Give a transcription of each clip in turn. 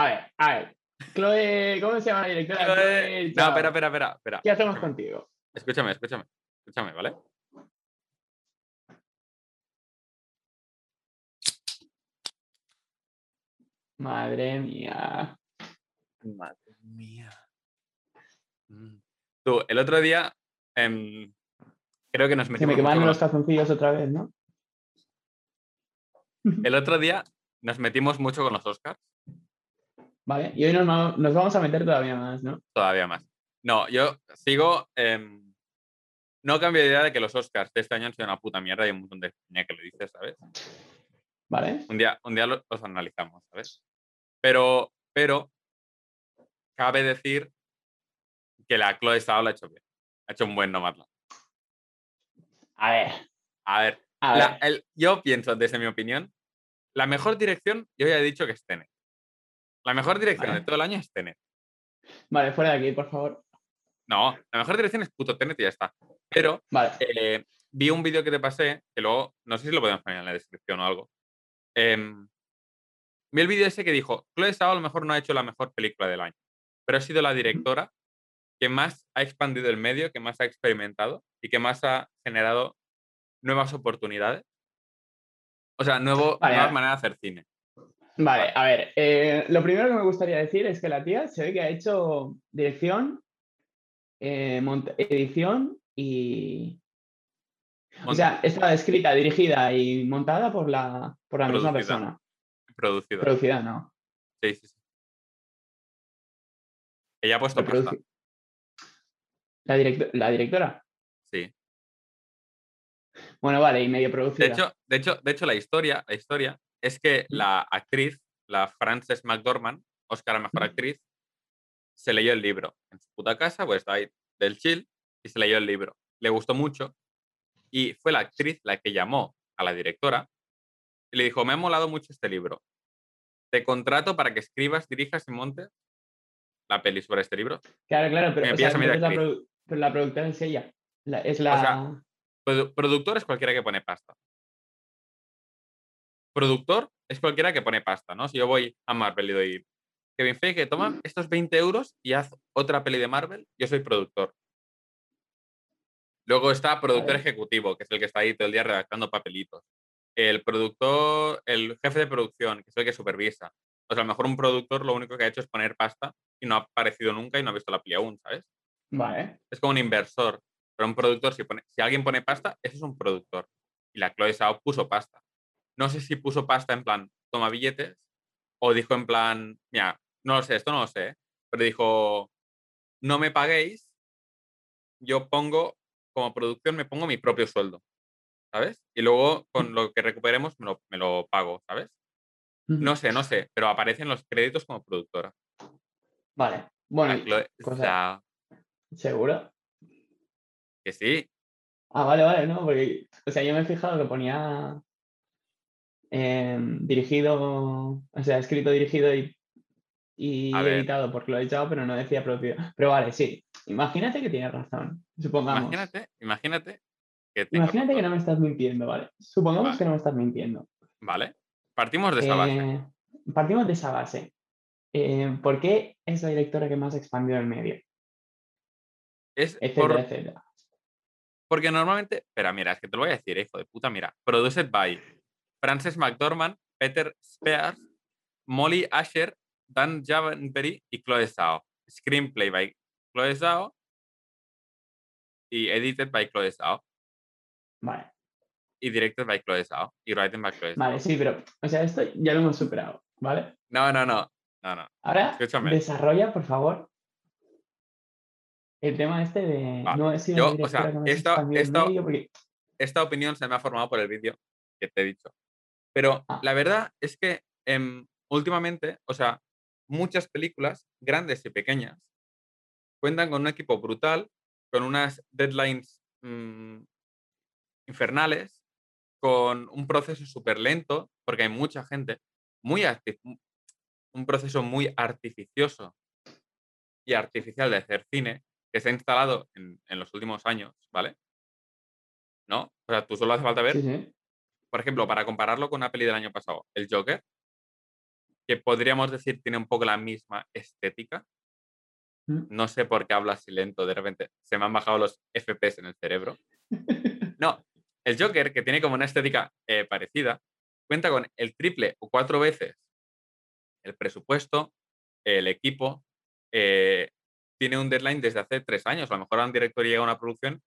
A ver, a ver. Chloe, ¿cómo se llama la directora? Chloe- No, espera, espera, espera, espera. ¿Qué hacemos Escúchame, contigo? Escúchame, escúchame, escúchame, ¿vale? Madre mía. Madre mía. Mm. Tú, el otro día, em, creo que nos Se metimos me mucho quemaron los calzoncillos otra vez, ¿no? El otro día nos metimos mucho con los Oscars, Vale, y hoy nos, nos vamos a meter todavía más, ¿no? todavía más. No, yo sigo. em, no cambio de idea de que los Oscars de este año han sido una puta mierda y hay un montón de peña que lo dice, ¿sabes? ¿Vale? Un día, un día lo- los analizamos, ¿sabes? Pero, pero, cabe decir que la Chloe Zhao lo ha hecho bien. Ha hecho un buen Nomadland. A ver, A ver, a la- ver. el- yo pienso, desde mi opinión, la mejor dirección, yo ya he dicho que es Tenet. La mejor dirección Vale. de todo el año es Tenet. Vale, fuera de aquí, por favor. No, la mejor dirección es puto Tenet y ya está. Pero Vale. eh, vi un vídeo que te pasé, que luego, no sé si lo podemos poner en la descripción o algo. Em, vi el vídeo ese que dijo, Chloe Zhao a lo mejor no ha hecho la mejor película del año, pero ha sido la directora que más ha expandido el medio, que más ha experimentado y que más ha generado nuevas oportunidades. O sea, nuevo, Vale, nuevas maneras de hacer cine. Vale, a ver. eh, lo primero que me gustaría decir es que la tía se ve que ha hecho dirección, eh, edición y. O sea, está escrita, dirigida y montada por la, por la misma Producida. persona. producido. Producida, no. Sí, sí, sí. Ella ha puesto pasta. La, directo- la directora. Sí. Bueno, vale, y medio producida. De hecho, de hecho, de hecho, la historia, la historia es que la actriz, la Frances McDormand, Oscar a Mejor. Actriz, se leyó el libro en su puta casa, pues está ahí del chill, y se leyó el libro. Le gustó mucho y fue la actriz la que llamó a la directora y le dijo, me ha molado mucho este libro. Te contrato para que escribas, dirijas y montes la peli sobre este libro. Claro, claro, pero, o sea, la, actriz. produ- pero la productora es ella. La- es la. sea, Produ- productor es cualquiera que pone pasta. Productor es cualquiera que pone pasta, ¿no? Si yo voy a Marvel y doy Kevin Feige, toma estos 20 euros y haz otra peli de Marvel, yo soy productor. Luego está productor ejecutivo, que es el que está ahí todo el día redactando papelitos. El productor, el jefe de producción, que es el que supervisa. O sea, a lo mejor un productor lo único que ha hecho es poner pasta y no ha aparecido nunca y no ha visto la peli aún, ¿sabes? Vale. es como un inversor. Pero un productor, si, pone, si alguien pone pasta, ese es un productor. Y la Chloe Zhao puso pasta. No sé si puso pasta en plan, toma billetes, o dijo en plan, mira, no lo sé, esto no lo sé, pero dijo, no me paguéis, yo pongo, como producción, me pongo mi propio sueldo, ¿sabes? Y luego con lo que recuperemos me lo, me lo pago, ¿sabes? No sé, no sé, pero aparecen los créditos como productora. Vale. Bueno, cosa- ¿seguro? que sí, Ah, vale, vale, no, porque, o sea, yo me he fijado que ponía em, dirigido, o sea, escrito, dirigido y, y editado por Chloe Zhao, pero no decía propio. Pero vale, sí, imagínate que tienes razón, supongamos. imagínate, imagínate que Imagínate que no me estás mintiendo, ¿vale? Supongamos Vale. que no me estás mintiendo. Vale. Partimos de esa base. Eh, partimos de esa base. Eh, ¿Por qué es la directora que más expandió el medio? Es Etcétera, por- etcétera. porque normalmente, espera, mira, es que te lo voy a decir, hijo de puta, mira. Produced by Frances McDormand, Peter Spears, Molly Asher, Dan Javenberry y Chloe Zhao. Screenplay by Chloe Zhao y edited by Chloe Zhao Vale, y directed by Chloe Zhao y written by Chloe Zhao. vale, sí, pero, o sea, esto ya lo hemos superado, ¿vale? No, no, no, no, no. Ahora, Escúchame. desarrolla, por favor, el tema este de Vale, no yo, o sea, esto- esto- porque esta opinión se me ha formado por el vídeo que te he dicho. Pero Ah. la verdad es que em, últimamente, o sea, muchas películas, grandes y pequeñas, cuentan con un equipo brutal, con unas deadlines mm, infernales, con un proceso súper lento, porque hay mucha gente, muy un proceso muy artificioso y artificial de hacer cine que se ha instalado en, en los últimos años, ¿vale? ¿No? O sea, tú solo hace falta ver, sí, sí. Por ejemplo, para compararlo con una peli del año pasado, El Joker, que podríamos decir tiene un poco la misma estética. Mm. No sé por qué hablas así lento, de repente se me han bajado los FPS en el cerebro. No, el Joker, que tiene como una estética eh, parecida, cuenta con el triple o cuatro veces el presupuesto, el equipo, eh, tiene un deadline desde hace tres años. A lo mejor a un director llega a una producción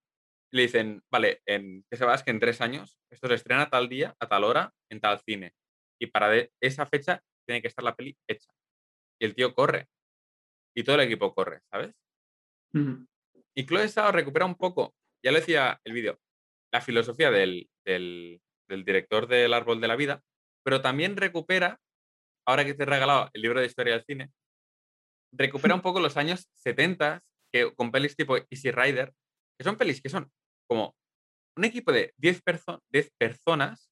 y le dicen, vale, en, ¿qué se va? Es que en tres años esto se estrena tal día, a tal hora, en tal cine. Y para de esa fecha tiene que estar la peli hecha. Y el tío corre. Y todo el equipo corre, ¿sabes? Y Chloe Zhao recupera un poco, ya lo decía el vídeo, la filosofía del, del- del director del Árbol de la Vida, pero también recupera, ahora que te he regalado el libro de historia del cine, recupera un poco los años 70 que, con pelis tipo Easy Rider, que son pelis que son como un equipo de 10, perso- 10 personas,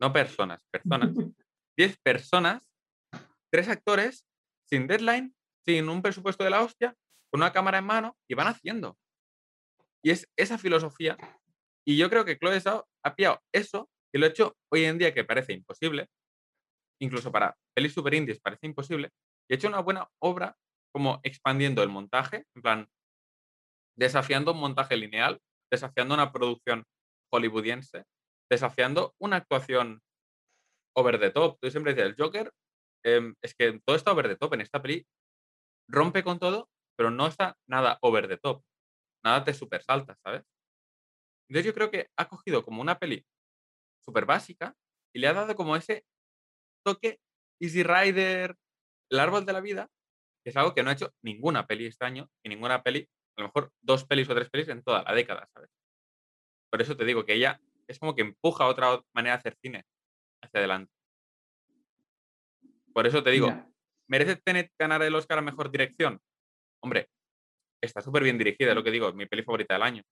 no personas, personas, 10 personas, tres actores, sin deadline, sin un presupuesto de la hostia, con una cámara en mano y van haciendo. Y es esa filosofía. Y yo creo que Chloe Zhao ha pillado eso y lo ha hecho hoy en día que parece imposible, incluso para pelis super indies parece imposible, y ha hecho una buena obra como expandiendo el montaje, en plan, desafiando un montaje lineal, desafiando una producción hollywoodiense, desafiando una actuación over the top. Tú siempre dices, el Joker, em, es que todo está over the top en esta peli, rompe con todo, pero no está nada over the top. Nada te super salta, ¿sabes? Entonces yo creo que ha cogido como una peli súper básica y le ha dado como ese toque Easy Rider, el árbol de la vida, que es algo que no ha hecho ninguna peli este año y ninguna peli, a lo mejor dos pelis o tres pelis en toda la década, ¿sabes? Por eso te digo que ella es como que empuja otra manera de hacer cine hacia adelante. Por eso te digo. ¿merece Tenet ganar el Oscar a Mejor Dirección? Hombre, está súper bien dirigida, es lo que digo, es mi peli favorita del año.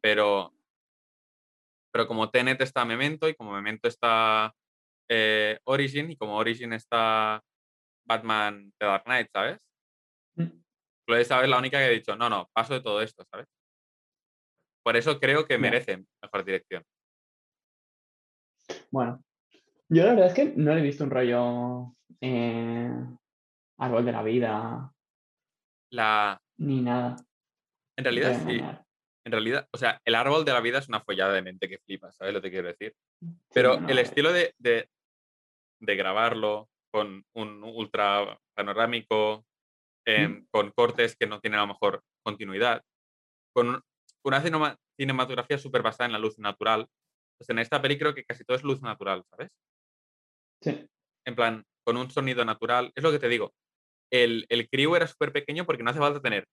Pero, pero como Tenet está Memento y como Memento está eh, Origin y como Origin está Batman The Dark Knight, ¿sabes? Mm. Chloe Zhao es la única que ha dicho, no, no, paso de todo esto, ¿sabes? Por eso creo que merece Mejor Dirección. Bueno, yo la verdad es que no le he visto un rollo eh, árbol de la vida La, ni nada. en realidad, sí. En realidad, o sea, el árbol de la vida es una follada de mente que flipas, ¿sabes lo que quiero decir? Sí, Pero el estilo de, de- de grabarlo con un ultra panorámico, em, con cortes que no tienen a lo mejor continuidad, con un- una cinema- cinematografía súper basada en la luz natural. Pues en esta peli creo que casi todo es luz natural, ¿sabes? sí, En plan, con un sonido natural. Es lo que te digo. El, el crew era súper pequeño porque no hace falta tener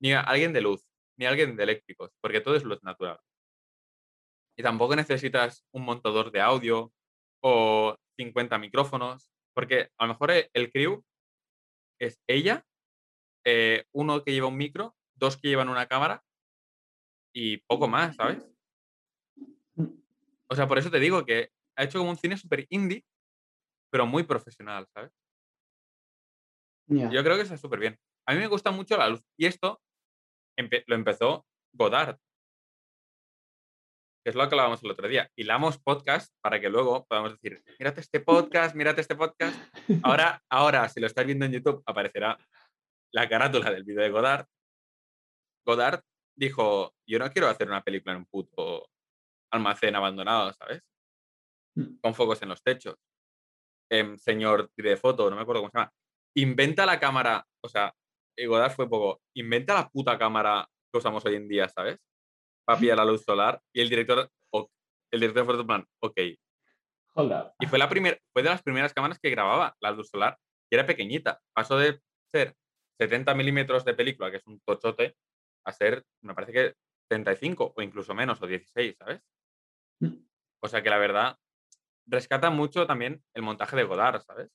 ni a alguien de luz, ni a alguien de eléctricos, porque todo es luz natural. Y tampoco necesitas un montador de audio o 50 micrófonos, porque a lo mejor e- el crew es ella, eh, uno que lleva un micro, dos que llevan una cámara y poco más, ¿sabes? Mm. O sea, por eso te digo que ha hecho como un cine súper indie, pero muy profesional, ¿sabes? Yo creo que está súper bien. A mí me gusta mucho la luz. Y esto empe- lo empezó Godard, que es lo que hablábamos el otro día. Hilamos podcast para que luego podamos decir, mírate este podcast, mírate este podcast. Ahora, ahora, si lo estás viendo en YouTube, aparecerá la carátula del vídeo de Godard. Godard dijo, yo no quiero hacer una película en un puto almacén abandonado, ¿sabes? Mm. Con focos en los techos. Em, señor de foto, no me acuerdo cómo se llama. Inventa la cámara, o sea, y Godard fue un poco, inventa la puta cámara que usamos hoy en día, ¿sabes? Para pillar la luz solar. Y el director, el director fue en plan, ok. Hold up. Y fue, la primer, fue de las primeras cámaras que grababa la luz solar, y era pequeñita. Pasó de ser 70 milímetros de película, que es un tochote, a ser, me parece que 35 o incluso menos, o 16, ¿sabes? Mm. O sea que la verdad, rescata mucho también el montaje de Godard, ¿sabes?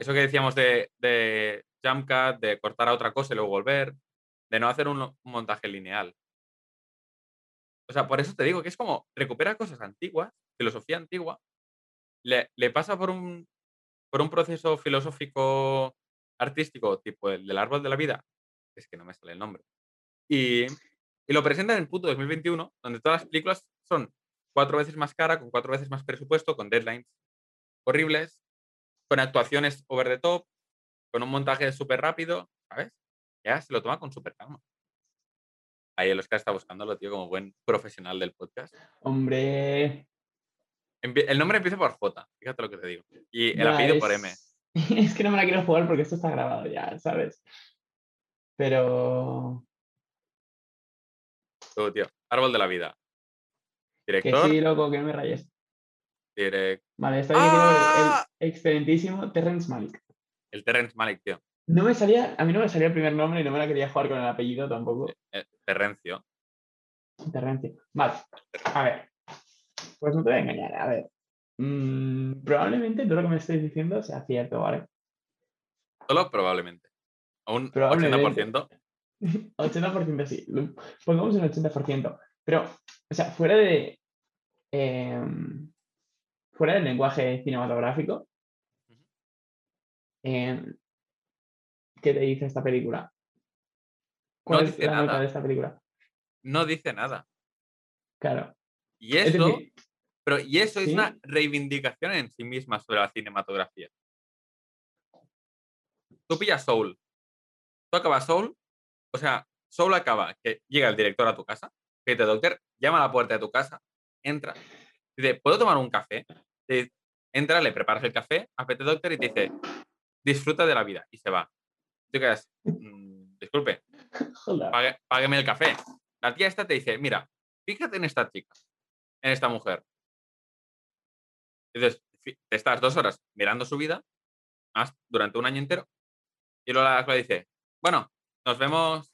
Eso que decíamos de, de jump cut, de cortar a otra cosa y luego volver, de no hacer un, un montaje lineal. O sea, por eso te digo que es como recupera cosas antiguas, filosofía antigua, le, le pasa por un, por un proceso filosófico artístico, tipo el del árbol de la vida, es que no me sale el nombre, y, y lo presenta en el puto 2021, donde todas las películas son cuatro veces más cara, con cuatro veces más presupuesto, con deadlines horribles, con actuaciones over the top, con un montaje súper rápido, ¿sabes? Ya se lo toma con súper calma. Ahí el Oscar está buscándolo, tío, como buen profesional del podcast. Hombre. El nombre empieza por J, fíjate lo que te digo. Y el apellido por M. Es que no me la quiero jugar porque esto está grabado ya, ¿sabes? Pero. Tú, tío. Árbol de la vida. Director. Que sí, loco, que no me rayes. Direct... Vale, está diciendo el, ¡Ah! excelentísimo Terrence Malik. El Terrence Malik, tío. No me salía, a mí no me salía el primer nombre y no me la quería jugar con el apellido tampoco. Eh, Terrencio. Terrencio. Vale. A ver. Pues no te voy a engañar, a ver. Mm, probablemente todo lo que me estáis diciendo sea cierto, ¿vale? Solo probablemente. Un 80%. 80% sí. Pongamos un 80%. Pero, o sea, fuera de. Em, fuera del lenguaje cinematográfico, em, ¿qué te dice esta película? ¿Cuál no es la nada. de esta película? No dice nada. Claro. Y eso, pero, y eso es una reivindicación en sí misma sobre la cinematografía. Tú pillas Soul. Tú acabas Soul. O sea, Soul acaba que llega el director a tu casa, que te doctor, llama a la puerta de tu casa, entra, dice, ¿puedo tomar un café? entra, le preparas el café, a PT Doctor y te dice, disfruta de la vida. Y se va. Tú quedas, mm, disculpe, págueme el café. La tía esta te dice, mira, fíjate en esta chica, en esta mujer. Entonces, te estás dos horas mirando su vida, durante un año entero, y luego la dice, bueno, nos vemos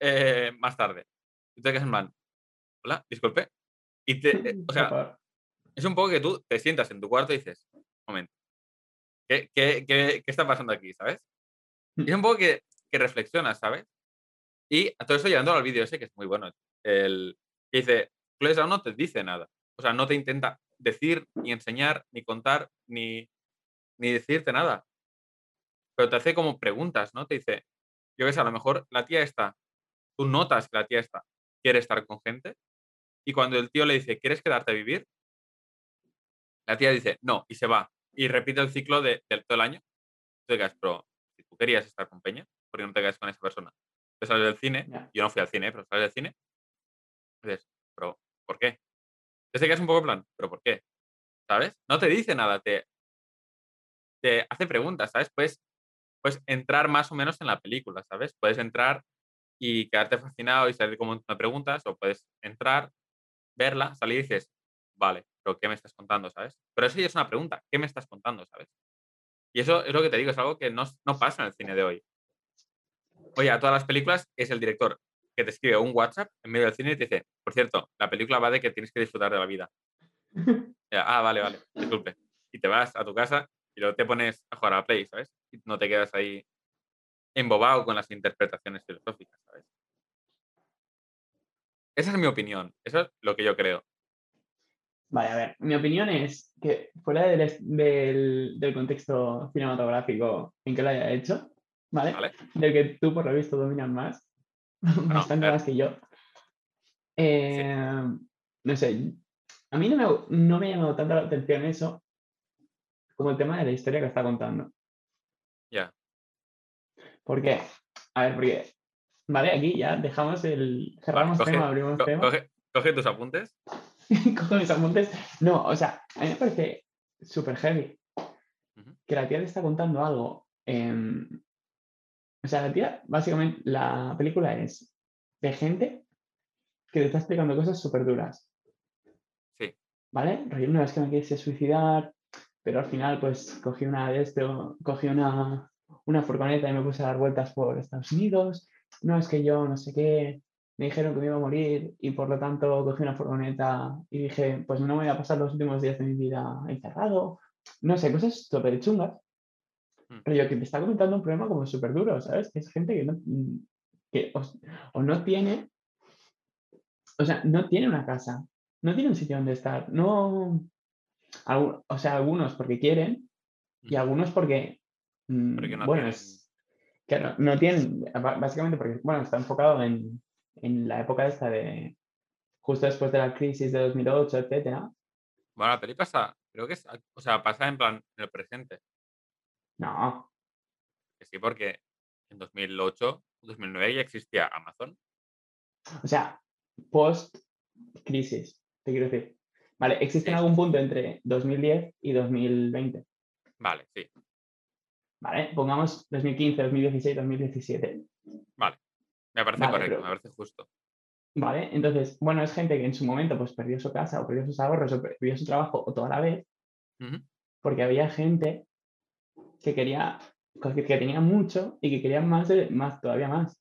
eh, más tarde. Y tú te quedas en plan, hola, disculpe. Y te, o sea, es un poco que tú te sientas en tu cuarto y dices, un momento, ¿qué, qué, qué, qué está pasando aquí, sabes? Y es un poco que, que reflexionas, ¿sabes? Y a todo esto llegando al vídeo ese, que es muy bueno, el, que dice, Chloe no te dice nada. O sea, no te intenta decir, ni enseñar, ni contar, ni, ni decirte nada. Pero te hace como preguntas, ¿no? Te dice, yo qué sé, a lo mejor la tía está, tú notas que la tía está, quiere estar con gente, y cuando el tío le dice, ¿quieres quedarte a vivir? La tía dice, no, y se va. Y repite el ciclo de, del todo el año. Tú quedas, pero si tú querías estar con Peña, ¿por qué no te quedas con esa persona? Te sales del cine, yo no fui al cine, pero sales del cine. dices, pero ¿por qué? Te quedas un poco en plan, ¿pero por qué? ¿Sabes? No te dice nada, te, hace preguntas, ¿sabes? Puedes, puedes entrar más o menos en la película, ¿sabes? Puedes entrar y quedarte fascinado y salir como me preguntas, o puedes entrar, verla, salir y dices, vale, pero ¿qué me estás contando, sabes? Pero eso ya es una pregunta, ¿qué me estás contando, sabes? Y eso es lo que te digo, es algo que no, no pasa en el cine de hoy. Oye, a todas las películas es el director que te escribe un WhatsApp en medio del cine y te dice, por cierto, la película va de que tienes que disfrutar de la vida. ah, vale, vale, disculpe. Y te vas a tu casa y luego te pones a jugar a Play, ¿sabes? Y no te quedas ahí embobado con las interpretaciones filosóficas, ¿sabes? Esa es mi opinión, eso es lo que yo creo. Vale, a ver, mi opinión es que fuera del, del, contexto cinematográfico en que lo haya hecho, ¿vale? Del que tú por lo visto dominas más, bastante más que yo. Eh, no sé, a mí no me, no me ha llamado tanto la atención eso como el tema de la historia que está contando. Ya. ¿Por qué? A ver, porque, vale, aquí ya dejamos el, cerramos tema, abrimos tema. coge tus apuntes. cojo mis apuntes. No, o sea, a mí me parece súper heavy que la tía le está contando algo. O sea, la tía, básicamente, la película es de gente que te está explicando cosas súper duras. Sí. ¿Vale? Una vez que me quise suicidar, pero al final, pues, cogí una de esto, cogí una, una furgoneta y me puse a dar vueltas por Estados Unidos. No es que yo no sé qué, me dijeron que me iba a morir y por lo tanto cogí una furgoneta y dije, pues no me voy a pasar los últimos días de mi vida encerrado. No sé, cosas súper chungas. Mm. Pero yo que me está comentando un problema como súper duro, ¿sabes? Es gente que no, que o, no tiene, o sea, no tiene una casa, no tiene un sitio donde estar, no, o sea, algunos porque quieren y algunos porque, mm, bueno, es, claro, no tienen, básicamente porque, bueno, está enfocado en, en la época esta de justo después de la crisis de 2008, etcétera. Bueno, la peli pasa, creo que es, o sea, pasa en plan en el presente. No, sí, porque en 2008, 2009 ya existía Amazon. o sea, post-crisis, te quiero decir. Vale, existe en algún punto entre 2010 y 2020. Vale, sí. Vale, pongamos 2015, 2016, 2017. Vale. Me parece Vale, correcto, pero- me parece justo. Vale, entonces, bueno, es gente que en su momento pues perdió su casa o perdió sus ahorros o perdió su trabajo o toda la vez porque había gente que quería, que, que tenía mucho y que quería más, más todavía más.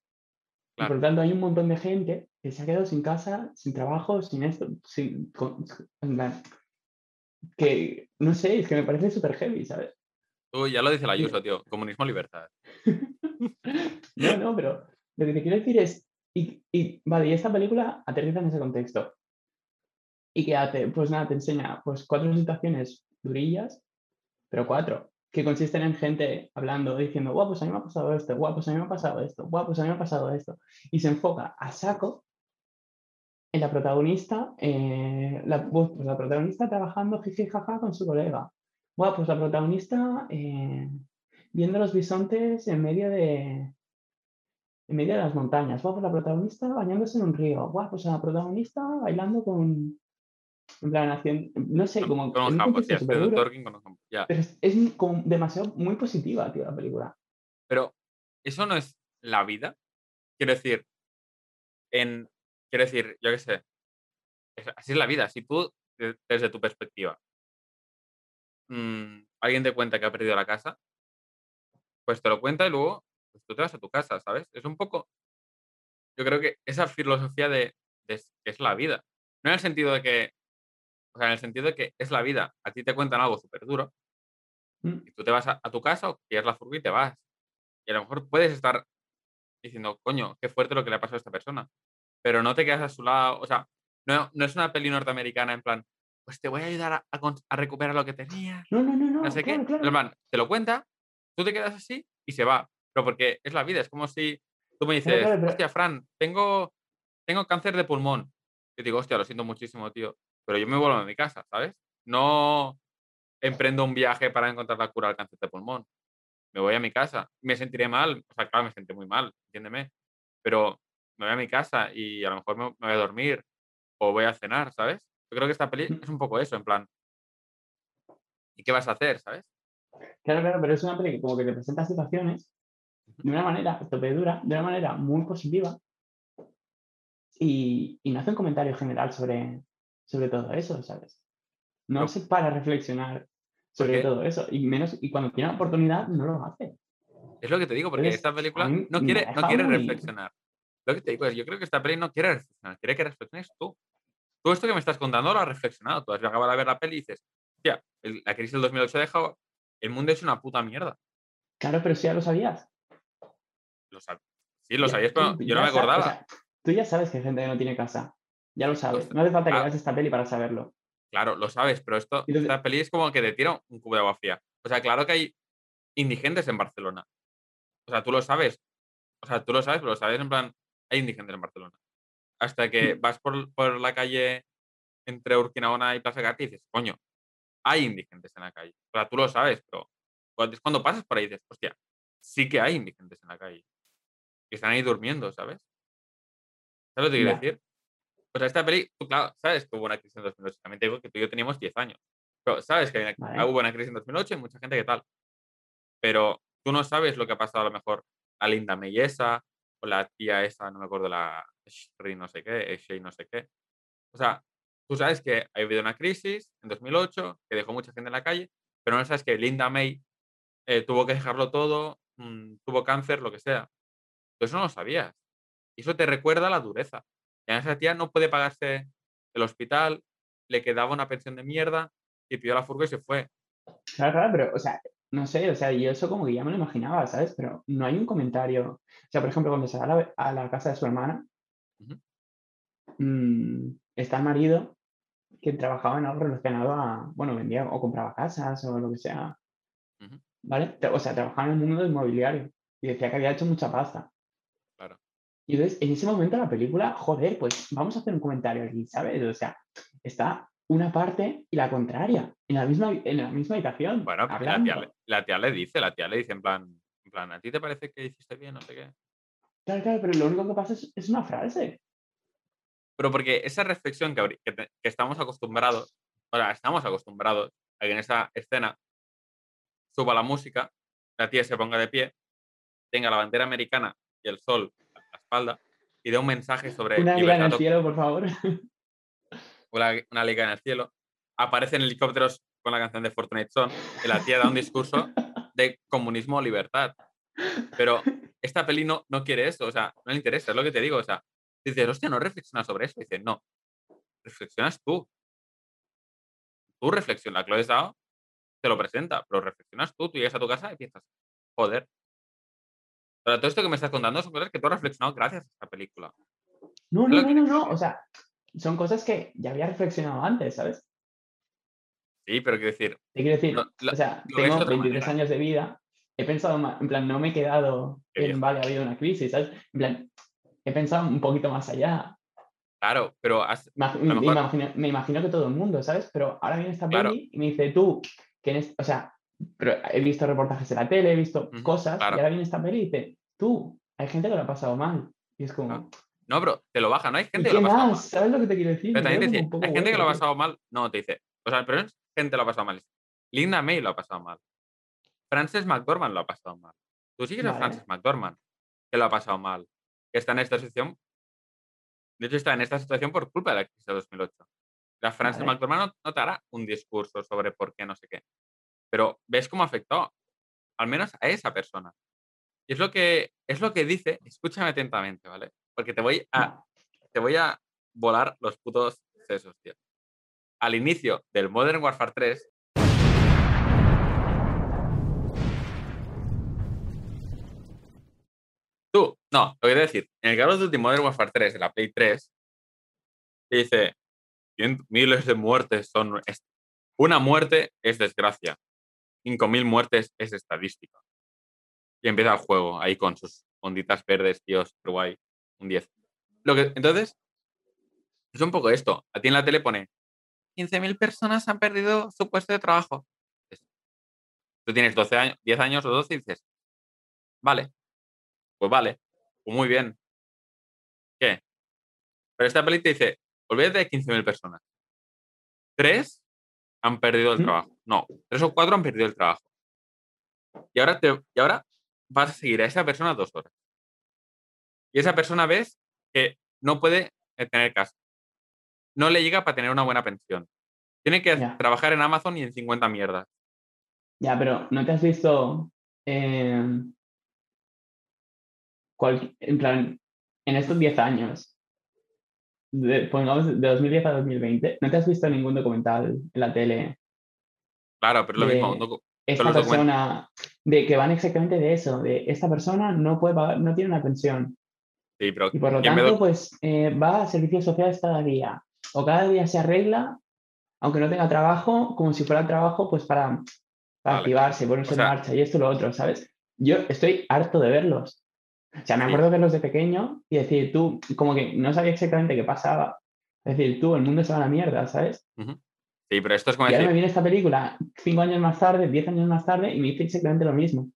Claro. por lo tanto hay un montón de gente que se ha quedado sin casa, sin trabajo, sin esto, sin, con- en plan, que no sé, es que me parece súper heavy, ¿sabes? Tú ya lo dice la. Ayuso, tío. Comunismo, libertad. No, no, pero lo que te quiero decir es, y, y, vale, y esta película aterriza en ese contexto. ¿Y qué hace? Pues nada, te enseña pues cuatro situaciones durillas, pero cuatro, que consisten en gente hablando, diciendo, guau, pues a mí me ha pasado esto, guau, pues a mí me ha pasado esto, guau, pues a mí me ha pasado esto. Y se enfoca a saco en la protagonista, eh, la, pues la protagonista trabajando jiji jaja con su colega. Guau, pues la protagonista eh, viendo los bisontes en medio de, en medio de las montañas. Guau, pues la protagonista bañándose en un río. Guau, pues la protagonista bailando con. En plan, haciendo. No sé, como. un un jambo, sí. Pero es, es como demasiado muy positiva, tío, la película. Pero eso no es la vida. Quiero decir, en, quiero decir, yo qué sé, es- así es la vida. Si tú, de- desde tu perspectiva, mm, alguien te cuenta que ha perdido la casa, pues te lo cuenta y luego pues tú te vas a tu casa, ¿sabes? Es un poco, yo creo que esa filosofía de, de que es la vida. No en el sentido de que, o sea, en el sentido de que es la vida. A ti te cuentan algo súper duro Mm, y tú te vas a, a tu casa o quieres la furgo y te vas. Y a lo mejor puedes estar diciendo, coño, qué fuerte lo que le ha pasado a esta persona. Pero no te quedas a su lado. O sea, no, no es una peli norteamericana en plan, pues te voy a ayudar a, a cons- a recuperar lo que tenías. No, no, no, no. No sé claro, qué. claro. En plan, te lo cuenta, tú te quedas así y se va. Pero porque es la vida. Es como si tú me dices, claro, hostia, Fran, tengo, tengo cáncer de pulmón. Y digo, hostia, lo siento muchísimo, tío. Pero yo me vuelvo a mi casa, ¿sabes? No emprendo un viaje para encontrar la cura al cáncer de pulmón. Me voy a mi casa. Me sentiré mal. O sea, claro, me sentiré muy mal, entiéndeme. Pero me voy a mi casa y a lo mejor me, voy a dormir o voy a cenar, ¿sabes? Yo creo que esta peli es un poco eso, en plan, ¿y qué vas a hacer, ¿sabes? Claro, claro, pero es una peli que como que te presenta situaciones de una manera tope dura, de una manera muy positiva y, y no hace un comentario general sobre, sobre todo eso, ¿sabes? No se para reflexionar sobre todo eso y menos y cuando tiene la oportunidad no lo hace. Es lo que te digo, porque Entonces, esta película no quiere, no quiere muy- reflexionar. Lo que te digo es, yo creo que esta peli no quiere reflexionar, quiere que reflexiones tú. Todo esto que me estás contando lo has reflexionado. Tú has acabado de ver la peli y dices, hostia, la crisis del 2008 ha dejado, el mundo es una puta mierda. Claro, pero si ya lo sabías. Lo sab- sí, lo Ya- sabías, tú pero yo no me sa- o acordaba. sea, tú ya sabes que hay gente que no tiene casa. Ya lo sabes. Ostras, No hace falta que ah. veas esta peli para saberlo. Claro, lo sabes, pero esto, Entonces- esta peli es como que te tira un cubo de agua fría. O sea, claro que hay indigentes en Barcelona. O sea, tú lo sabes. O sea, tú lo sabes, pero lo sabes en plan, hay indigentes en Barcelona. Hasta que vas por, por la calle entre Urquinaona y Plaza Gatti y dices, coño, hay indigentes en la calle. O sea, tú lo sabes, pero cuando, es cuando pasas por ahí dices, hostia, sí que hay indigentes en la calle. Que están ahí durmiendo, ¿sabes? ¿Sabes lo que quiero decir? O sea, esta peli, tú, claro, sabes que hubo una crisis en 2008. También te digo que tú y yo teníamos 10 años. Pero sabes que hay una- Vale. hubo una crisis en 2008 y mucha gente que tal. Pero tú no sabes lo que ha pasado a lo mejor a Linda May esa, o la tía esa, no me acuerdo, la Shri no sé qué, Shay no sé qué. O sea, tú sabes que ha habido una crisis en 2008 que dejó mucha gente en la calle, pero no sabes que Linda May eh, tuvo que dejarlo todo, mm, tuvo cáncer, lo que sea. Tú eso no lo sabías. Y eso te recuerda la dureza. Y a esa tía no puede pagarse el hospital, le quedaba una pensión de mierda y pidió la furgo y se fue. Claro, claro, pero, o sea, no sé, o sea, yo eso como que ya me lo imaginaba, ¿sabes? Pero no hay un comentario. O sea, por ejemplo, cuando se va a la, a la casa de su hermana, mm, está el marido que trabajaba en algo relacionado a, bueno, vendía o compraba casas o lo que sea. ¿vale? O sea, trabajaba en el mundo del inmobiliario y decía que había hecho mucha pasta. Y entonces, en ese momento la película, joder, pues vamos a hacer un comentario aquí, ¿sabes? O sea, está una parte y la contraria, en la misma, en la misma habitación. Bueno, pues la tía, le, la tía le dice, la tía le dice en plan, en plan, ¿a ti te parece que hiciste bien? No sé qué. Claro, claro, pero lo único que pasa es, es una frase. Pero porque esa reflexión que, que, que estamos acostumbrados, o sea, estamos acostumbrados a que en esa escena suba la música, la tía se ponga de pie, tenga la bandera americana y el sol la espalda y dé un mensaje sobre... Una liga en el cielo, por favor. Una, una liga en el cielo. Aparecen helicópteros con la canción de Fortnite Son y la tía da un discurso de comunismo o libertad. Pero esta peli no, no quiere eso, o sea, no le interesa, es lo que te digo, o sea, dices, hostia, no reflexionas sobre eso. Dice, no, reflexionas tú. Tú reflexiona, la Chloe Zhao te lo presenta, pero reflexionas tú, tú llegas a tu casa y piensas, joder. Pero todo esto que me estás contando son cosas que tú has reflexionado gracias a esta película. No, no, no, no, no, o sea, son cosas que ya había reflexionado antes, ¿sabes? Sí, pero quiero decir... Te quiero decir, o sea, tengo 23 años de vida, he pensado más, en plan, no me he quedado en, vale, ha habido una crisis, ¿sabes? En plan, he pensado un poquito más allá. Claro, pero me, imagino, que todo el mundo, ¿sabes? Pero ahora viene esta peli y me dice, tú, que o sea, pero he visto reportajes en la tele, he visto cosas, y ahora viene esta peli y dice, tú, hay gente que lo ha pasado mal. Y es como... No, pero te lo baja, ¿no? Hay gente que lo ha pasado mal. ¿Sabes lo que te quiero decir? Pero también te dice, hay gente que lo ha pasado mal. No, te dice, o sea, pero es gente que lo ha pasado mal. Linda May lo ha pasado mal. Frances McDormand lo ha pasado mal. Tú sigues a Frances McDormand, que lo ha pasado mal, que está en esta situación. De hecho, está en esta situación por culpa de la crisis de 2008. La Frances McDormand no, te hará un discurso sobre por qué no sé qué. Pero ves cómo afectó, al menos a esa persona. Y es lo que, es lo que dice, escúchame atentamente, ¿vale? Porque te voy a, te voy a volar los putos sesos, tío. Al inicio del Modern Warfare 3, Tú, no, lo voy a decir. En el caso de Modern Warfare 3, de la Play 3, dice, miles de muertes son... Una muerte es desgracia. 5.000 muertes es estadística. Y empieza el juego ahí con sus onditas verdes, tíos, guay, un 10. Lo que, entonces, es un poco esto. A ti en la tele pone 15.000 personas han perdido su puesto de trabajo. Tú tienes 12 años, 10 años o 12 y dices, vale, pues vale, pues muy bien. ¿Qué? Pero esta peli te dice, olvídate de 15.000 personas. Tres han perdido el trabajo. No, tres o cuatro han perdido el trabajo. Y ahora, te, y ahora vas a seguir a esa persona dos horas. Y esa persona ves que no puede eh, tener casa. No le llega para tener una buena pensión. Tiene que trabajar en Amazon y en 50 mierdas. Ya, pero ¿no te has visto em, en plan, en estos 10 años, de, pongamos de 2010 a 2020, ¿no te has visto ningún documental en la tele? Claro, pero lo mismo. esta persona, de que van exactamente de eso, de esta persona no puede pagar, no tiene una pensión. Sí, pero y por lo tanto, pues eh, va a servicios sociales cada día. O cada día se arregla, aunque no tenga trabajo, como si fuera trabajo, pues para, para activarse, ponerse en marcha y esto y lo otro, ¿sabes? Yo estoy harto de verlos. O sea, me acuerdo de verlos de pequeño y decir, tú, como que no sabía exactamente qué pasaba. Es decir, tú, el mundo se va a la mierda, ¿sabes? Sí, pero esto es como y ahora me viene esta película cinco años más tarde, diez años más tarde y me dice exactamente lo mismo.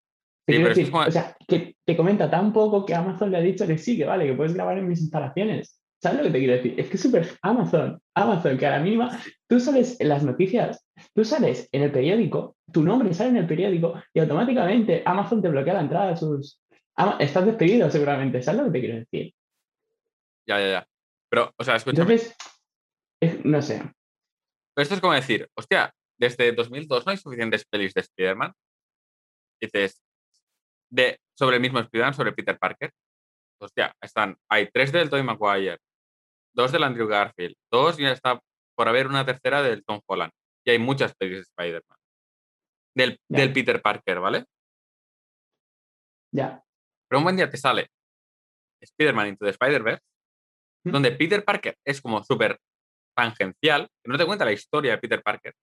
decir, O sea, que te comenta tan poco que Amazon le ha dicho que sí, que vale, que puedes grabar en mis instalaciones. ¿Sabes lo que te quiero decir? Es que es súper Amazon, Amazon, que a la mínima tú sales en las noticias, tú sales en el periódico, tu nombre sale en el periódico y automáticamente Amazon te bloquea la entrada a sus, Ah, estás despedido seguramente, ¿sabes lo que te quiero decir? Ya, ya, ya. Pero, o sea, escúchame. Entonces, no sé. Pero esto es como decir, hostia, desde 2002 no hay suficientes pelis de Spider-Man. Dices, de, sobre el mismo Spider-Man, sobre Peter Parker. Hostia, están, hay tres del Tobey Maguire, dos del Andrew Garfield, dos y ya está por haber una tercera del Tom Holland. Y hay muchas pelis de Spider-Man. Del, del Peter Parker, ¿vale? Ya. Pero un buen día te sale Spider-Man Into the Spider-Verse, donde Peter Parker es como súper tangencial, que no te cuenta la historia de Peter Parker.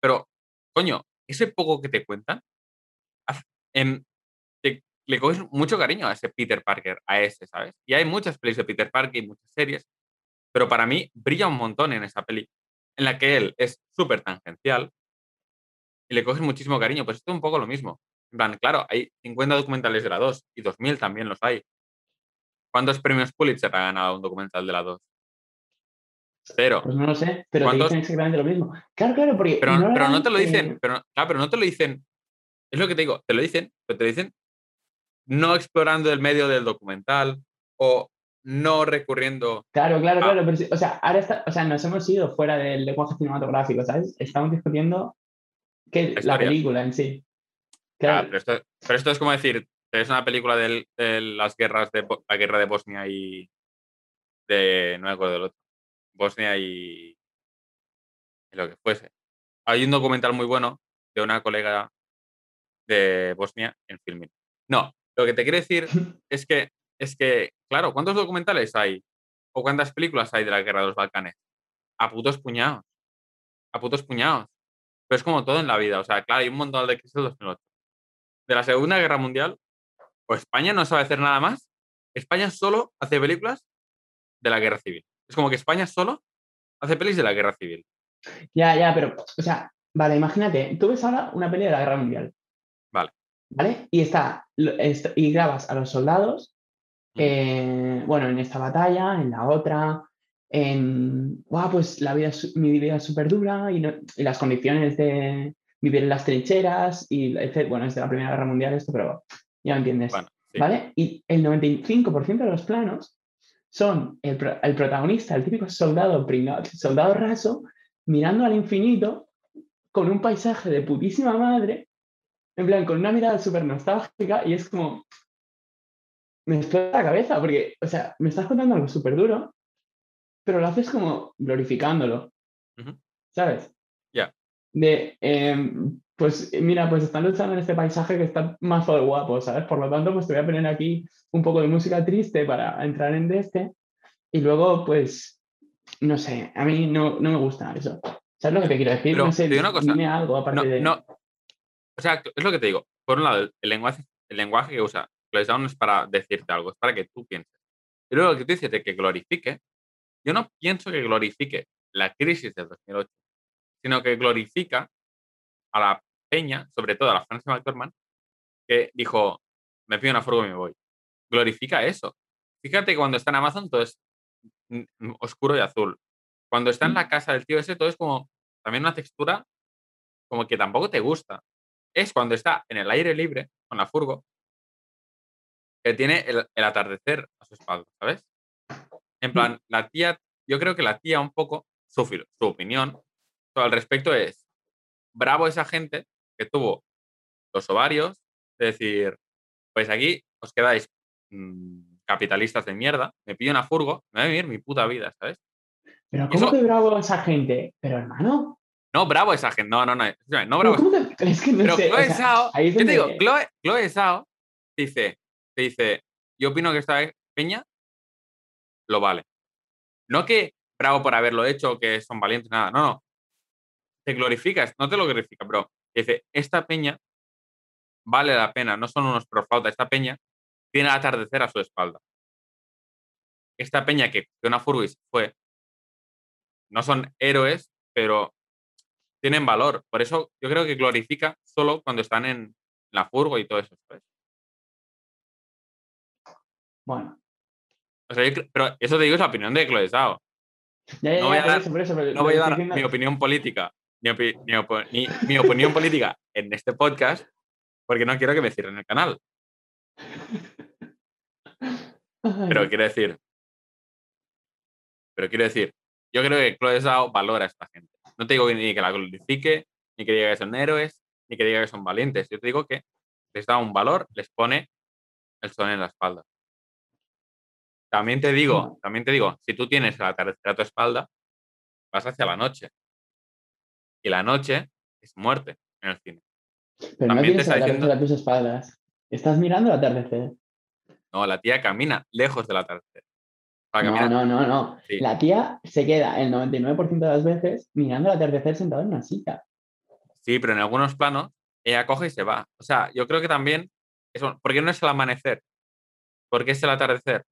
Pero, coño, ese poco que te cuentan, en, le coges mucho cariño a ese Peter Parker, a ese, ¿sabes? Y hay muchas pelis de Peter Parker y muchas series, pero para mí brilla un montón en esa peli. en la que él es súper tangencial y le coges muchísimo cariño. Pues esto es un poco lo mismo. En plan, claro, hay 50 documentales de la 2 y 2000 también los hay. ¿Cuántos premios Pulitzer ha ganado un documental de la 2? Cero. Pues no lo sé, pero te dicen exactamente lo mismo. Claro, claro, porque. Pero no, pero no te lo dicen, pero, claro, pero no te lo dicen. Es lo que te digo, te lo dicen, pero te lo dicen no explorando el medio del documental o no recurriendo. Claro, claro, claro. Pero, o sea, ahora está, o sea, nos hemos ido fuera del lenguaje cinematográfico, ¿sabes? Estamos discutiendo que la, película en sí. Claro. pero, esto, pero, esto, es como decir, es una película de, las guerras de la guerra de Bosnia y de no me acuerdo del otro. Bosnia y, y lo que fuese. Hay un documental muy bueno de una colega de Bosnia en filming. No, lo que te quiero decir es que, es que, claro, ¿cuántos documentales hay? ¿O cuántas películas hay de la guerra de los Balcanes? A putos puñados. A putos puñados. Pero es como todo en la vida. O sea, claro, hay un montón de crisis del 2008. De la Segunda Guerra Mundial, o España no sabe hacer nada más. España solo hace películas de la guerra civil. Es como que España solo hace pelis de la guerra civil. Ya, ya, pero, o sea, vale, imagínate, tú ves ahora una peli de la guerra mundial. Vale. ¿vale? Y, está, y grabas a los soldados, eh, bueno, en esta batalla, en la otra, en, wow, pues la vida, mi vida es súper dura y, las condiciones de vivir en las trincheras y, bueno, es de la Primera Guerra Mundial esto, pero ya me entiendes, ¿vale? Y el 95% de los planos son el, el, protagonista, el típico soldado soldado raso, mirando al infinito con un paisaje de putísima madre en plan, con una mirada súper nostálgica y es como, me explota la cabeza porque, o sea, me estás contando algo súper duro, pero lo haces como glorificándolo, ¿sabes? De, em, pues mira, pues están luchando en este paisaje que está más guapo, ¿sabes? Por lo tanto, pues te voy a poner aquí un poco de música triste para entrar en este y luego, pues, no sé, a mí no, no me gusta eso. ¿Sabes lo que te quiero decir? no sé, dime algo aparte de... No, o sea, es lo que te digo. Por un lado, el lenguaje, el lenguaje que usa Close no es para decirte algo, es para que tú pienses. Luego lo que tú dices de que glorifique, yo no pienso que glorifique la crisis del 2008, sino que glorifica a la peña, sobre todo a la Francia McDormand, que dijo, me pido una furgo y me voy. Glorifica eso. Fíjate que cuando está en Amazon todo es oscuro y azul. Cuando está en la casa del tío ese, todo es como también una textura como que tampoco te gusta es cuando está en el aire libre con la furgo, que tiene el, atardecer a su espalda, ¿sabes? En plan, la tía, yo creo que la tía un poco, su, su opinión al respecto es, bravo esa gente que tuvo los ovarios, de decir, pues aquí os quedáis mm, capitalistas de mierda, me pillo una furgo, me voy a vivir mi puta vida, ¿sabes? Pero ¿cómo que bravo esa gente? Pero hermano, no, bravo esa gente. No, no, no. no bravo. Es que no Pero sé, Chloe Sao, te digo, Chloe, Chloe Sao dice, te dice, yo opino que esta peña lo vale. No que bravo por haberlo hecho, que son valientes, nada. No, no. Te glorificas, no te lo glorifica, pero dice, esta peña vale la pena, no son unos profautas, esta peña tiene el atardecer a su espalda. Esta peña que, que una Furbis fue, no son héroes, pero tienen valor. Por eso yo creo que glorifica solo cuando están en la furgo y todo eso. Bueno. pero eso te digo es la opinión de Chloe Sao. no voy a dar, mi opinión política, mi, mi, opinión política en este podcast, porque no quiero que me cierren el canal. Pero quiero decir, pero quiero decir, yo creo que Chloe Sao valora a esta gente. No te digo ni que la glorifique, ni que diga que son héroes, ni que diga que son valientes. Yo te digo que les da un valor, les pone el sol en la espalda. También te digo, también te digo, si tú tienes la atardecer a tu espalda, vas hacia la noche. Y la noche es muerte en el cine. Pero no tienes el atardecer a tus espaldas. Estás mirando el atardecer. No, la tía camina lejos del atardecer. No, no, no, no. La tía se queda el 99% de las veces mirando el atardecer sentado en una silla. Sí, pero en algunos planos ella coge y se va. O sea, yo creo que también, eso, ¿por qué no es el amanecer? ¿Por qué es el atardecer?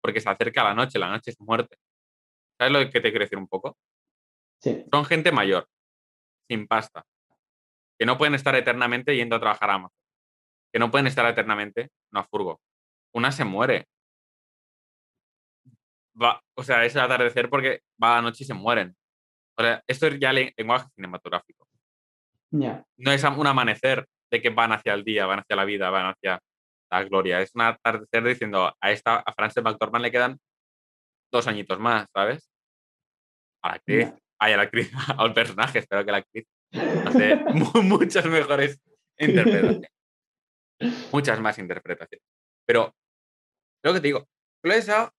Porque se acerca la noche, la noche es muerte. ¿Sabes lo que te quiero decir un poco? Sí. Son gente mayor, sin pasta, que no pueden estar eternamente yendo a trabajar a Amazon, que no pueden estar eternamente no a Furgo. Una se muere. Va, o sea, es el atardecer porque va a la noche y se mueren. O sea, esto es ya le- lenguaje cinematográfico. No es un amanecer de que van hacia el día, van hacia la vida, van hacia la gloria. Es un atardecer diciendo a esta, a Frances McDormand le quedan dos añitos más, ¿sabes? A la actriz. Ay, a la actriz, al personaje, espero que la actriz hace mu- muchas mejores interpretaciones. Muchas más interpretaciones. Pero, lo que te digo, Chloe Zhao,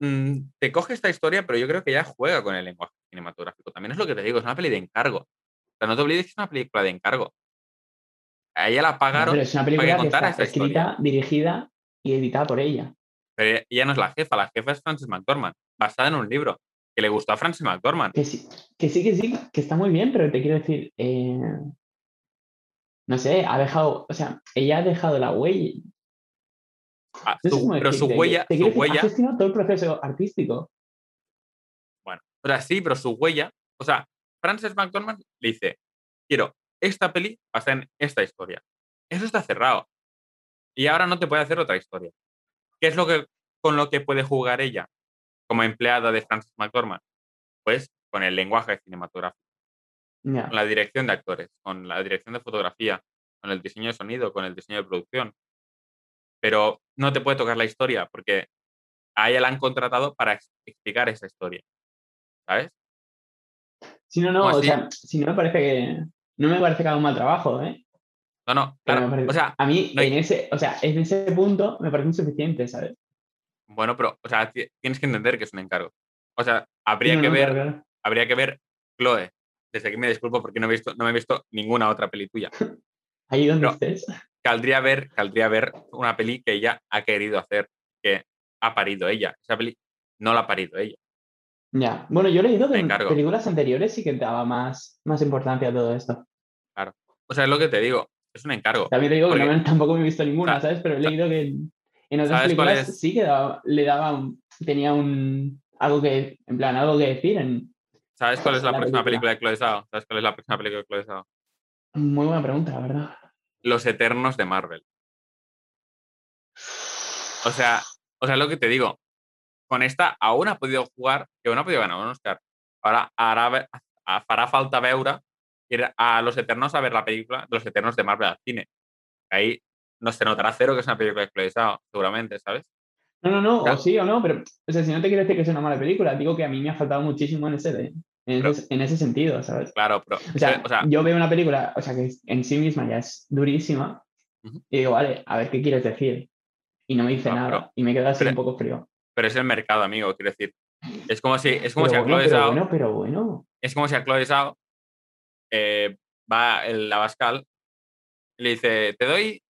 mm, te coge esta historia, pero yo creo que ella juega con el lenguaje cinematográfico. También es lo que te digo, es una peli de encargo. O sea, no te olvides que es una película de encargo. A ella la No, pagaron, pero es una para que película que contara historia. escrita, dirigida y editada por ella. pero ella no es la jefa, la jefa es Frances McDormand, basada en un libro que le gustó a Frances McDormand. Que sí, que sí, que sí, que está muy bien, pero te quiero decir, eh, no sé, ha dejado, o sea, ella ha dejado la huella. Ah, No su- pero su huella, te su decir, huella, ha todo el proceso artístico. bueno, o sea, sí, pero su huella, o sea, Frances McDormand le dice, quiero esta peli basada en esta historia. Eso está cerrado. Y ahora no te puede hacer otra historia. ¿Qué es lo que con lo que puede jugar ella como empleada de Frances McDormand? Pues con el lenguaje cinematográfico, Ya. con la dirección de actores, con la dirección de fotografía, con el diseño de sonido, con el diseño de producción. Pero no te puede tocar la historia porque a ella la han contratado para ex- explicar esa historia. ¿Sabes? Si no, no, ¿Cómo o sea, si no me parece que, no me parece que haga un mal trabajo, ¿eh? No, no, claro. me parece- O sea, a mí, no hay- en ese, o sea, en ese punto me parece insuficiente, ¿sabes? Bueno, pero, o sea, ti- tienes que entender que es un encargo. O sea, habría no, que no, ver, claro, claro. habría que ver Chloe. Desde aquí me disculpo porque no he visto, no me he visto ninguna otra peli tuya. Ahí donde Pero- estés. Caldría ver, caldría ver una peli que ella ha querido hacer, que ha parido ella. Esa peli no la ha parido ella. Ya. Bueno, yo he leído que en películas anteriores sí que daba más, más importancia a todo esto. O sea, es lo que te digo, es un encargo. También te digo que no tampoco me he visto ninguna, sea, ¿sabes? Pero he leído que en, otras ¿sabes cuál películas sí que daba- le daba un, tenía un algo que, en plan, algo que decir en ¿Sabes cuál es la, La próxima película. película de Chloe? ¿Sabes cuál es la próxima película de Chloe Zhao? muy buena pregunta, la verdad. Los Eternos de Marvel. O sea, o sea, lo que te digo, con esta aún ha podido jugar, que aún ha podido ganar un Oscar. Ahora hará, farà falta veure ir a Los Eternos a ver la película de Los Eternos de Marvel al cine. Ahí no se notará cero que es una película de Chloe Zhao, seguramente, ¿sabes? No, no, no, o sí o no, pero, o sea, si no te quiero decir que es una mala película, digo que a mí me ha faltado muchísimo en ese, en Pero- ese, en ese sentido, ¿sabes? Claro, pero, O sea, o sea, yo veo una película, o sea, que en sí misma ya es durísima, y digo, vale, a ver qué quieres decir. Y no me dice nada, pero- y me quedo así pero- un poco frío. pero es el mercado, amigo, quiero decir. Es como si, es como si a bueno, Chloe pero Zhao, bueno, pero bueno. es como si a Chloe Zhao eh, va el Abascal y le dice, te doy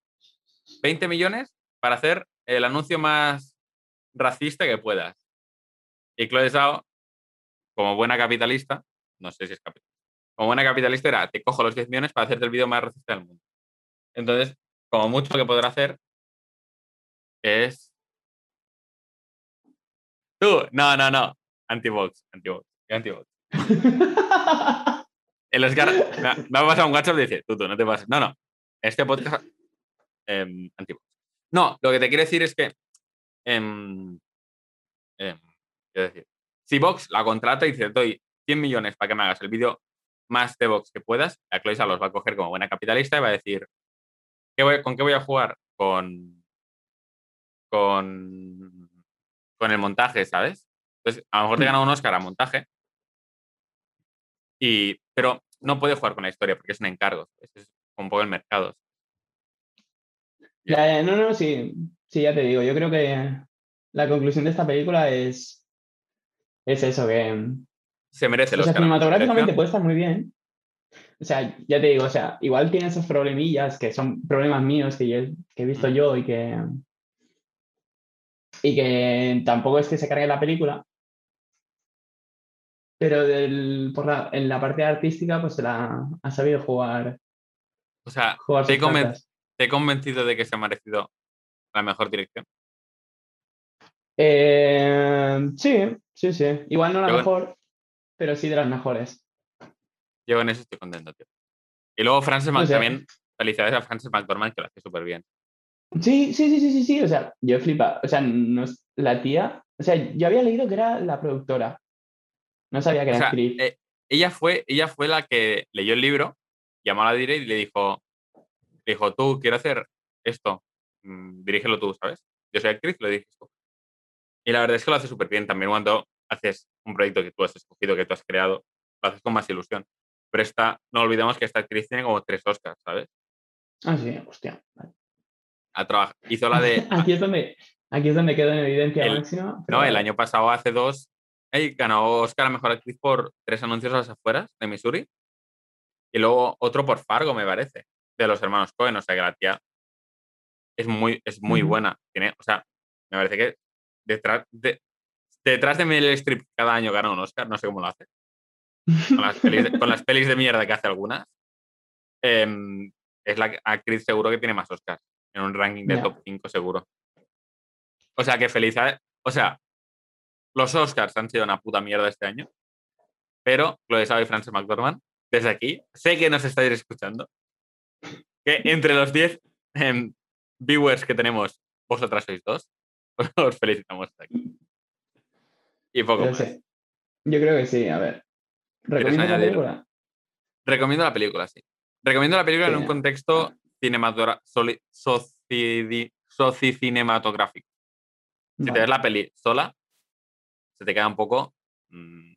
20 millones para hacer el anuncio más racista que puedas. Y Chloe Zhao, como buena capitalista, no sé si es capitalista, como buena capitalista era, te cojo los 10 millones para hacerte el vídeo más racista del mundo. Entonces, como mucho que podrá hacer es... Tú, no, no, no, anti-vox, anti-vox, anti-vox. El Oscar me ha pasado un WhatsApp y dice, tú, tú, no te pases. No, no. Este podcast. Eh. No, lo que te quiero decir es que. quiero decir, si Vox la contrata y dice, te doy 100 millones para que me hagas el vídeo más de Vox que puedas, la Cloisa los va a coger como buena capitalista y va a decir, ¿qué voy- ¿con qué voy a jugar? Con. Con. Con el montaje, ¿sabes? Entonces, a lo mejor te gana un Oscar a montaje, y, pero no puede jugar con la historia porque es un encargo. Es, es un poco el mercado. Ya, no, no, sí, sí, ya te digo, yo creo que la conclusión de esta película es, es eso, que, Se merece el o sea, cinematográficamente puede estar muy bien. O sea, ya te digo, o sea, igual tiene esos problemillas que son problemas míos que, yo, he- que he visto Mm. yo y que, y que tampoco es que se cargue la película. Pero del, por la, en la parte artística, pues se la ha sabido jugar, O sea, jugar te. Te he convencido de que se ha merecido la mejor dirección. Eh, sí, sí, sí. Igual no la Yo- mejor, pero sí de las mejores. Yo en eso estoy contento, tío. Y luego Frances O sea- también, felicidades a Frances McDormand, que lo hace súper bien. Sí, sí, sí, sí, sí, sí. O sea, yo flipa. O sea, no la tía. O sea, yo había leído que era la productora. No sabía que O era sea, actriz. eh, ella, fue, ella fue la que leyó el libro, llamó a la direct y le dijo, dijo, tú, quiero hacer esto, mm, dirígelo tú, ¿sabes? Yo soy actriz, lo diriges tú. Y la verdad es que lo hace súper bien también cuando haces un proyecto que tú has escogido, que tú has creado, lo haces con más ilusión. Pero esta, no olvidemos que esta actriz tiene como tres Oscars, ¿sabes? Ah, sí, hostia. vale. Hizo la de... Aquí es donde, aquí es donde quedo en evidencia El- máxima. pero No, el año pasado, hace dos, ganó Oscar a Mejor Actriz por tres anuncios a las afueras de Missouri. Y luego otro por Fargo, me parece, de los hermanos Cohen. O sea, que la tía es muy, es muy buena. Tiene, o sea, me parece que detrás de, detrás de Meryl Streep cada año gana un Oscar, no sé cómo lo hace. Con las pelis de, con las pelis de mierda que hace algunas. em, es la actriz seguro que tiene más Oscars. En un ranking de top 5 seguro. O sea, que felicidades. O sea, los Oscars han sido una puta mierda este año. Pero Chloe Zhao y Frances McDormand, desde aquí, sé que nos estáis escuchando. Que entre los 10 em, viewers que tenemos, vosotras sois dos. Os felicitamos aquí. Y poco más. sí. Yo creo que sí, a ver. ¿Recomiendas la película? Recomiendo la película, sí. Recomiendo la película en un contexto sociocinematográfico. Si te ves la peli sola, se te queda un poco mm,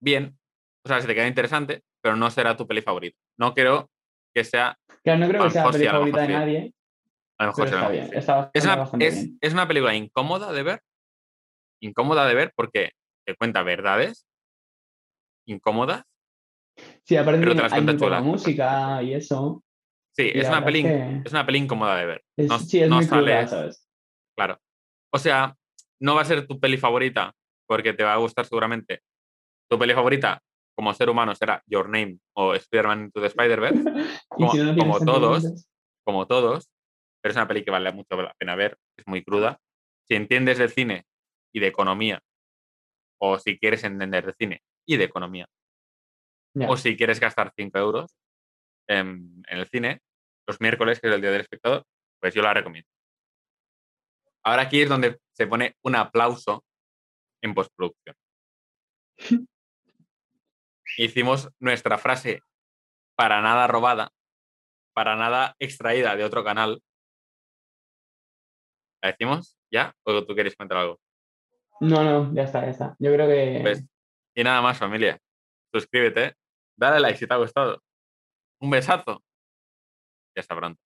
bien. O sea, se te queda interesante, pero no será tu peli favorita. No creo que sea. Claro, no creo que sea la mejor sí, peli a lo favorita de nadie, A lo mejor está bien. Es una, es, bien. es una película incómoda de ver. Incómoda de ver porque te cuenta verdades incómodas. Sí, aparte pero te las hay cuenta música y eso. Sí, Y es una, peli, es inc- que es una peli incómoda de ver. es- No, sí, es no muy cruda, ¿sabes? Claro. O sea, no va a ser tu peli favorita porque te va a gustar seguramente. Tu peli favorita como ser humano será Your Name o Spider-Man Into the Spider-Verse, como- si no tienes como todos, como todos, pero es una peli que vale mucho la pena ver, es muy cruda. Si entiendes de cine y de economía, o si quieres entender de cine y de economía, o si quieres gastar 5 euros en, en el cine, los miércoles, que es el Día del Espectador, pues yo la recomiendo. Ahora aquí es donde se pone un aplauso en postproducción. Hicimos nuestra frase para nada robada, para nada extraída de otro canal. ¿La decimos ya? ¿O tú quieres comentar algo? No, no, ya está, ya está. Yo creo que Pues, y nada más, familia. Suscríbete, dale like si te ha gustado. Un besazo. Y hasta pronto.